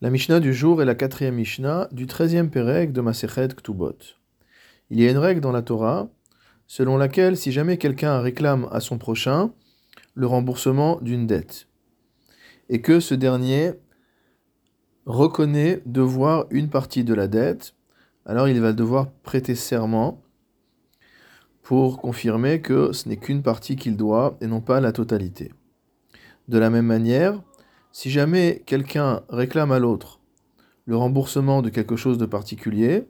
La Mishnah du jour est la quatrième Mishnah du treizième Pérec de Masechet Ktubot. Il y a une règle dans la Torah selon laquelle si jamais quelqu'un réclame à son prochain le remboursement d'une dette et que ce dernier reconnaît devoir une partie de la dette, alors il va devoir prêter serment pour confirmer que ce n'est qu'une partie qu'il doit et non pas la totalité. De la même manière, si jamais quelqu'un réclame à l'autre le remboursement de quelque chose de particulier,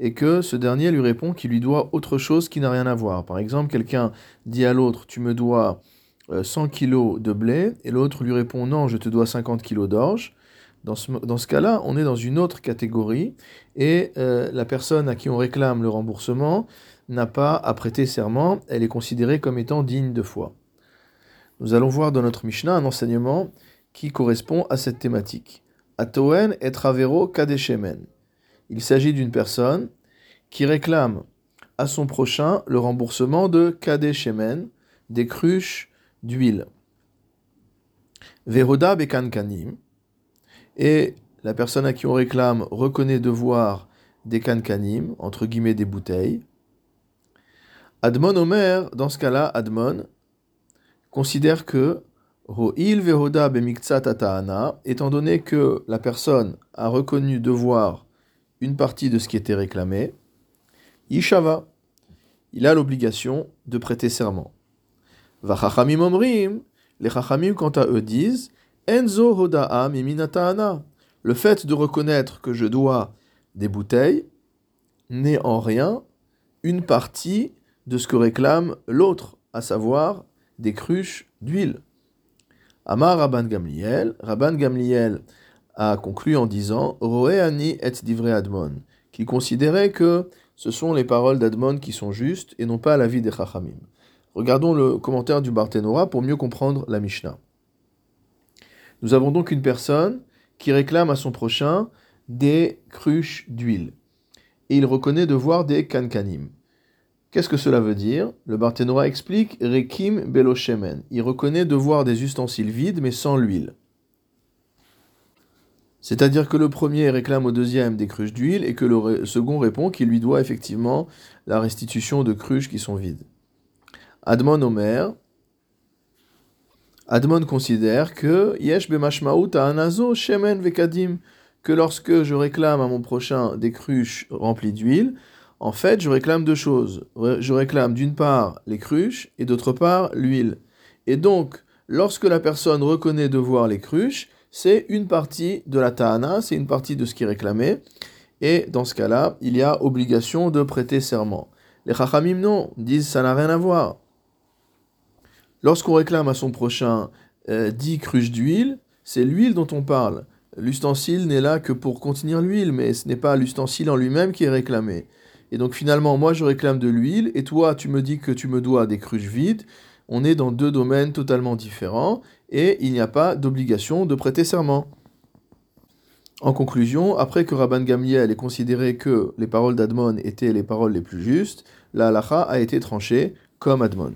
et que ce dernier lui répond qu'il lui doit autre chose qui n'a rien à voir. Par exemple, quelqu'un dit à l'autre, tu me dois 100 euh, kilos de blé, et l'autre lui répond, non, je te dois 50 kilos d'orge. Dans ce, cas-là, on est dans une autre catégorie, et euh, la personne à qui on réclame le remboursement n'a pas à prêter serment, elle est considérée comme étant digne de foi. Nous allons voir dans notre Mishnah un enseignement qui correspond à cette thématique. Atoen et Travero Kadeshemen. Il s'agit d'une personne qui réclame à son prochain le remboursement de Kadeshemen, des cruches d'huile. Veroda Bekankanim. Et la personne à qui on réclame reconnaît devoir des kankanim, entre guillemets des bouteilles. Admon Omer, dans ce cas-là, Admon considère que Vehoda étant donné que la personne a reconnu devoir une partie de ce qui était réclamé, Yishava, il a l'obligation de prêter serment. Vachachamim omrim, les chachamim quant à eux disent, Enzo hoda'a miminata'ana. Le fait de reconnaître que je dois des bouteilles n'est en rien une partie de ce que réclame l'autre, à savoir des cruches d'huile. Amar Rabban Gamliel, a conclu en disant Roéani et divrei Admon, qu'il considérait que ce sont les paroles d'Admon qui sont justes et non pas l'avis des Chachamim. Regardons le commentaire du Barthénora pour mieux comprendre la Mishnah. Nous avons donc une personne qui réclame à son prochain des cruches d'huile. Et il reconnaît devoir des kankanim. Qu'est-ce que cela veut dire? Le Barthénora explique Rekim Beloshemen. Il reconnaît devoir des ustensiles vides mais sans l'huile. C'est-à-dire que le premier réclame au deuxième des cruches d'huile et que le second répond qu'il lui doit effectivement la restitution de cruches qui sont vides. Admon Omer. Admon considère que Yesh anazo shemen vekadim que lorsque je réclame à mon prochain des cruches remplies d'huile, en fait, je réclame deux choses. Je réclame d'une part les cruches et d'autre part l'huile. Et donc, lorsque la personne reconnaît devoir les cruches, c'est une partie de la ta'ana, c'est une partie de ce qui est réclamé. Et dans ce cas-là, il y a obligation de prêter serment. Les chachamim non, disent ça n'a rien à voir. Lorsqu'on réclame à son prochain euh, 10 cruches d'huile, c'est l'huile dont on parle. L'ustensile n'est là que pour contenir l'huile, mais ce n'est pas l'ustensile en lui-même qui est réclamé. Et donc finalement, moi je réclame de l'huile, et toi tu me dis que tu me dois des cruches vides. On est dans deux domaines totalement différents, et il n'y a pas d'obligation de prêter serment. En conclusion, après que Rabban Gamliel ait considéré que les paroles d'Admon étaient les paroles les plus justes, la halacha a été tranchée comme Admon.